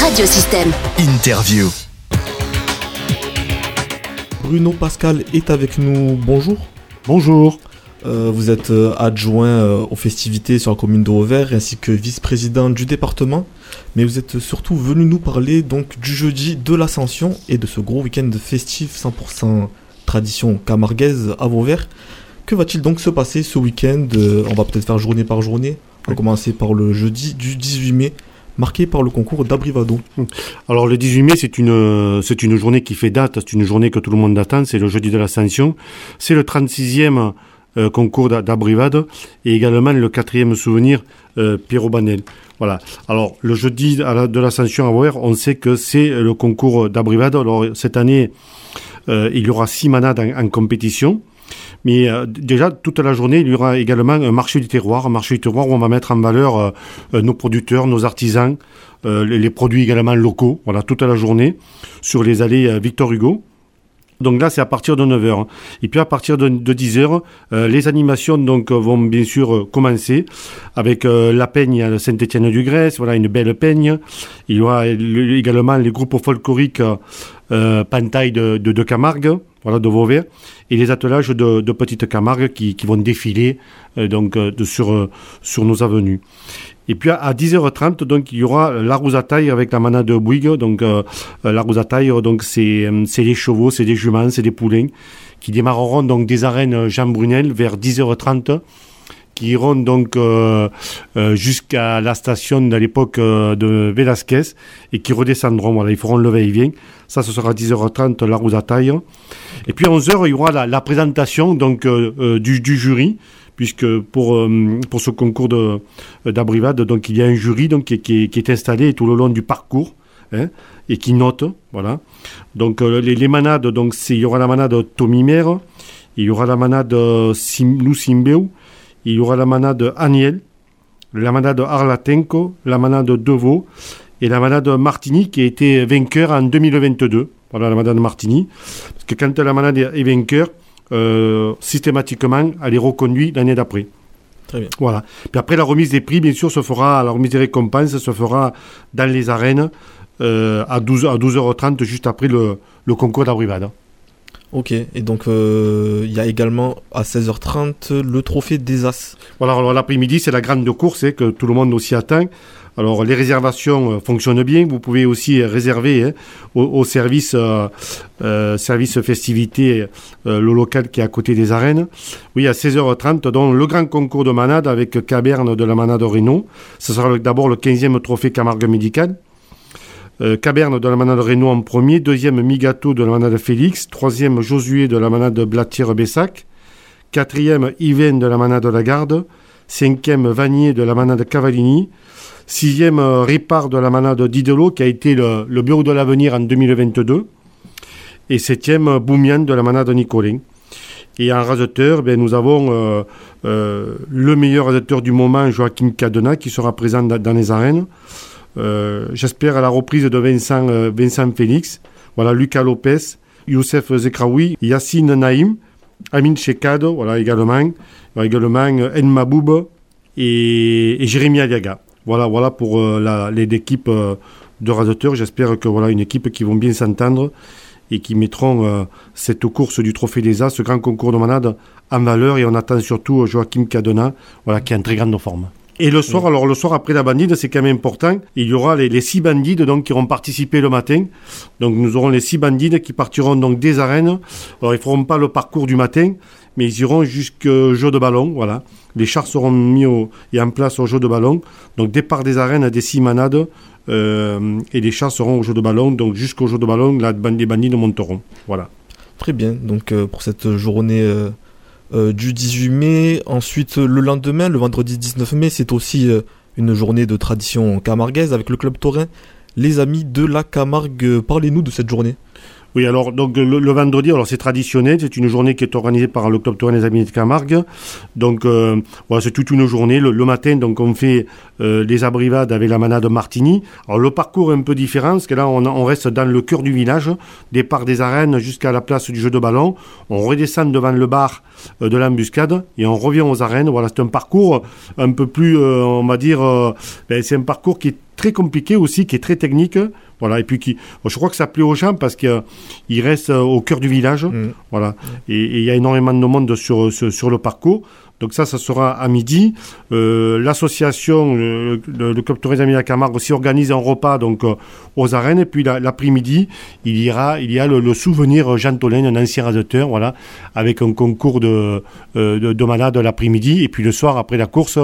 Radiosystème. Interview. Bruno Pascal est avec nous. Bonjour. Bonjour. Euh, vous êtes euh, adjoint euh, aux festivités sur la commune de Vauvert ainsi que vice-président du département. Mais vous êtes surtout venu nous parler donc du jeudi de l'Ascension et de ce gros week-end festif 100% tradition camarguaise à Vauvert. Que va-t-il donc se passer ce week-end? On va peut-être faire journée par journée. On va commencer par le jeudi du 18 mai marqué par le concours d'Abrivado. Alors le 18 mai, c'est une, journée qui fait date, c'est une journée que tout le monde attend, c'est le jeudi de l'Ascension. C'est le 36e euh, concours d'Abrivade et également le quatrième souvenir euh, Pierrot Banel. Voilà. Alors le jeudi de l'Ascension à voir, on sait que c'est le concours d'Abrivade. Alors cette année, euh, il y aura six manades en compétition. Mais euh, déjà, toute la journée, il y aura également un marché du terroir, un marché du terroir où on va mettre en valeur euh, euh, nos producteurs, nos artisans, les, produits également locaux, voilà, toute la journée, sur les allées Victor Hugo. Donc là, c'est à partir de 9h. Et puis à partir de, 10h, les animations donc vont bien sûr commencer avec la peigne à Saint-Étienne-du-Grèce, voilà une belle peigne. Il y aura également les groupes folkloriques Pantaille de, Camargue, voilà, de Vauvert, et les attelages de, de Petite Camargue qui, vont défiler euh, donc euh, euh, sur nos avenues. Et puis à, 10h30, donc il y aura la rousataille avec la manade de Bouygues. Donc la rousataille, c'est c'est des chevaux, c'est des juments, c'est des poulains qui démarreront donc des arènes Jean Brunel vers 10h30 qui iront donc euh, euh, jusqu'à la station de l'époque euh, de Velasquez et qui redescendront. Voilà, ils feront le va-et-vient. Ça, ce sera 10h30 la roue à taille. Et puis à 11h, il y aura la, présentation donc du, jury puisque pour, pour ce concours d'abrivade, il y a un jury donc, qui, est installé tout le long du parcours hein, et qui note. Voilà. Donc les, manades, donc il y aura la manade Tommy Mère, il y aura la manade Sim, il y aura la manade Aniel, la manade Arlatenko, la manade Deveau et la manade Martini qui a été vainqueur en 2022. Voilà la manade Martini. Parce que quand la manade est vainqueur, euh, systématiquement, elle est reconduite l'année d'après. Très bien. Voilà. Puis après, la remise des prix, bien sûr, se fera, la remise des récompenses se fera dans les arènes euh, à, 12, à 12h30, juste après le, le concours d'abrivade. Ok, et donc euh, il y a également à 16h30 le trophée des As. Voilà, alors l'après-midi c'est la grande course hein, que tout le monde aussi attend. Alors les réservations euh, fonctionnent bien, vous pouvez aussi réserver hein, au, service, euh, service festivité, le local qui est à côté des arènes. Oui, à 16h30, donc le grand concours de manade avec Caberne de la manade Renault. Ce sera d'abord le 15e trophée Camargue médical. Euh, Caberne de la manade Renault en premier, deuxième Migato de la manade Félix, troisième Josué de la manade Blatière-Bessac, quatrième Yvain de la manade Lagarde, cinquième Vanier de la manade Cavallini, sixième Ripard de la manade Didelo qui a été le, bureau de l'avenir en 2022, et septième Boumian de la manade Nicolin. Et en raseteur, ben, nous avons euh, euh, le meilleur raseteur du moment, Joachim Cadena, qui sera présent dans les arènes. Euh, j'espère à la reprise de Vincent, euh, Vincent Félix, voilà, Lucas Lopez, Youssef Zekraoui, Yassine Naïm, Amin Shekado, voilà également, également euh, Maboub et, et Jérémy Aliaga. Voilà, pour l'équipe de raseteurs. J'espère que voilà une équipe qui vont bien s'entendre et qui mettront cette course du Trophée des As, ce grand concours de manade, en valeur. Et on attend surtout Joachim Cadena, voilà, qui est en très grande forme. Et le soir, alors le soir après la bandide, c'est quand même important. Il y aura les, six bandides donc qui auront participé le matin. Donc nous aurons les six bandides qui partiront donc des arènes. Alors ils feront pas le parcours du matin, mais ils iront jusqu'au jeu de ballon. Voilà, les chars seront mis au, et en place au jeu de ballon. Donc départ des arènes des six manades. Euh, et les chars seront au jeu de ballon. Donc jusqu'au jeu de ballon, là, les bandides monteront. Voilà. Très bien. Donc euh, pour cette journée. Euh, euh, du 18 mai. Ensuite, le lendemain, le vendredi 19 mai, c'est aussi euh, une journée de tradition camarguaise avec le club taurin. Les amis de la Camargue, parlez-nous de cette journée. Oui, alors donc le, vendredi, alors c'est traditionnel, c'est une journée qui est organisée par le Club des Amis de Camargue. Donc euh, voilà, c'est toute une journée. Le, matin, donc on fait euh, les abrivades avec la manade Martini. Alors le parcours est un peu différent, parce que là on, reste dans le cœur du village, départ des arènes jusqu'à la place du jeu de ballon. On redescend devant le bar euh, de l'embuscade et on revient aux arènes. Voilà, c'est un parcours un peu plus, on va dire, ben, c'est un parcours qui est très compliqué aussi, qui est très technique. Voilà, et puis qui, je crois que ça plaît aux gens parce qu'il reste au cœur du village. Mmh. Voilà, et il y a énormément de monde sur, sur, sur le parcours. Donc ça, ça sera à midi. Euh, L'association, le, le, Club Tourisme la Camargue aussi organise un repas donc euh, aux arènes. Et puis l'après-midi, il il y a le, souvenir Jean Tolène, un ancien radiateur, voilà, avec un concours de, euh, de, de malades l'après-midi. Et puis le soir, après la course,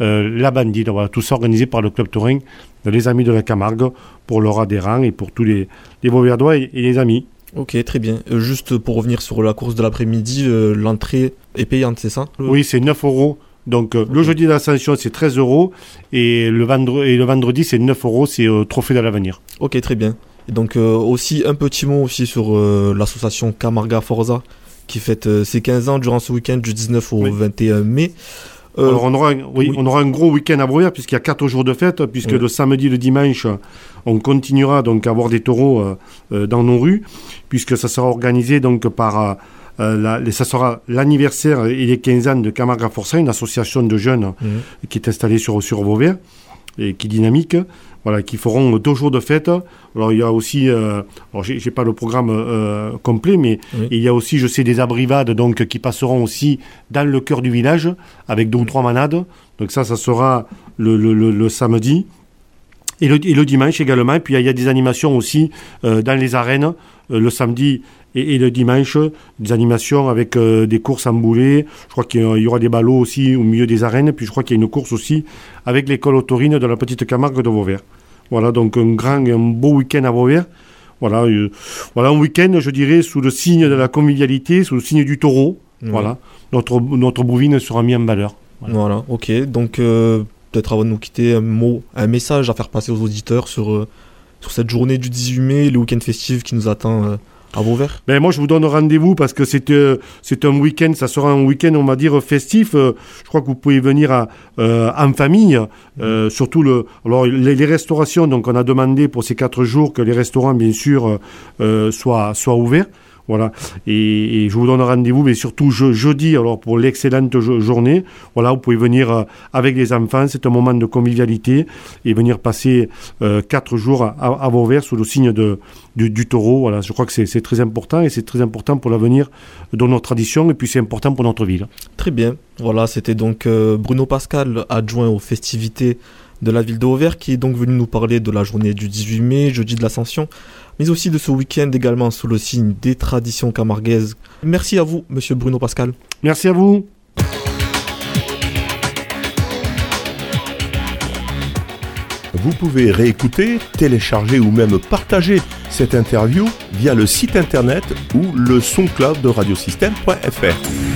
la bandite. Voilà, tout ça organisé par le Club Touring, les amis de la Camargue, pour leurs adhérents et pour tous les, les Beauverdois et les amis. Ok, très bien. Euh, juste pour revenir sur la course de l'après-midi, euh, l'entrée est payante, c'est ça Oui, c'est 9 euros. Donc euh, le jeudi d'ascension, c'est 13 euros. Et le, vendredi, et le vendredi, c'est 9 euros, c'est Trophée de l'avenir. Ok, très bien. Et donc aussi un petit mot aussi sur l'association Camarga Forza qui fête ses 15 ans durant ce week-end du 19 au 21 mai. Alors on aura, un, oui, on aura un gros week-end à Bruyère puisqu'il y a 4 jours de fête, puisque le samedi et le dimanche, on continuera donc à avoir des taureaux dans nos rues puisque ça sera organisé donc par euh, euh, la, ça sera l'anniversaire et les 15 ans de Camargue Forçat, une association de jeunes mhm. qui est installée sur, sur Vauvert et qui est dynamique. Voilà, qui feront deux jours de fête. Alors il y a aussi, euh, alors j'ai pas le programme euh, complet, mais il y a aussi, je sais, des abrivades donc qui passeront aussi dans le cœur du village avec deux ou trois manades. Donc ça, ça sera le, le, le samedi. Et le, et le, dimanche également. Et puis il y, a des animations aussi euh, dans les arènes euh, le samedi et, le dimanche, des animations avec euh, des courses en boulet. Je crois qu'il y aura des ballots aussi au milieu des arènes. Puis je crois qu'il y a une course aussi avec l'école autorine de la petite Camargue de Vauvert. Voilà, donc un grand, un beau week-end à Vauvert. Voilà, voilà un week-end, je dirais, sous le signe de la convivialité, sous le signe du taureau. Voilà, notre, notre bovine sera mise en valeur. Voilà, ok. Donc peut-être avant de nous quitter, un mot, un message à faire passer aux auditeurs sur, euh, sur cette journée du 18 mai, le week-end festif qui nous attend euh, à ben Moi, je vous donne rendez-vous parce que c'est euh, c'est un week-end, ça sera un week-end, on va dire, festif. je crois que vous pouvez venir à, en famille, surtout le, alors, les, les, restaurations. Donc, on a demandé pour ces quatre jours que les restaurants, bien sûr, soient, soient ouverts. Voilà. Et, je vous donne rendez-vous, mais surtout jeudi, alors pour l'excellente journée. Voilà, vous pouvez venir euh, avec les enfants. C'est un moment de convivialité et venir passer euh, quatre jours à, à, Vauvert sous le signe de, du, taureau. Voilà, je crois que c'est très important et c'est très important pour l'avenir de notre tradition et puis c'est important pour notre ville. Très bien. Voilà, c'était donc euh, Bruno Pascal, adjoint aux festivités de la ville de Vauvert, qui est donc venu nous parler de la journée du 18 mai, jeudi de l'Ascension mais aussi de ce week-end également sous le signe des traditions camarguaises. Merci à vous, monsieur Bruno Pascal. Merci à vous. Vous pouvez réécouter, télécharger ou même partager cette interview via le site internet ou le son club de radiosystème.fr.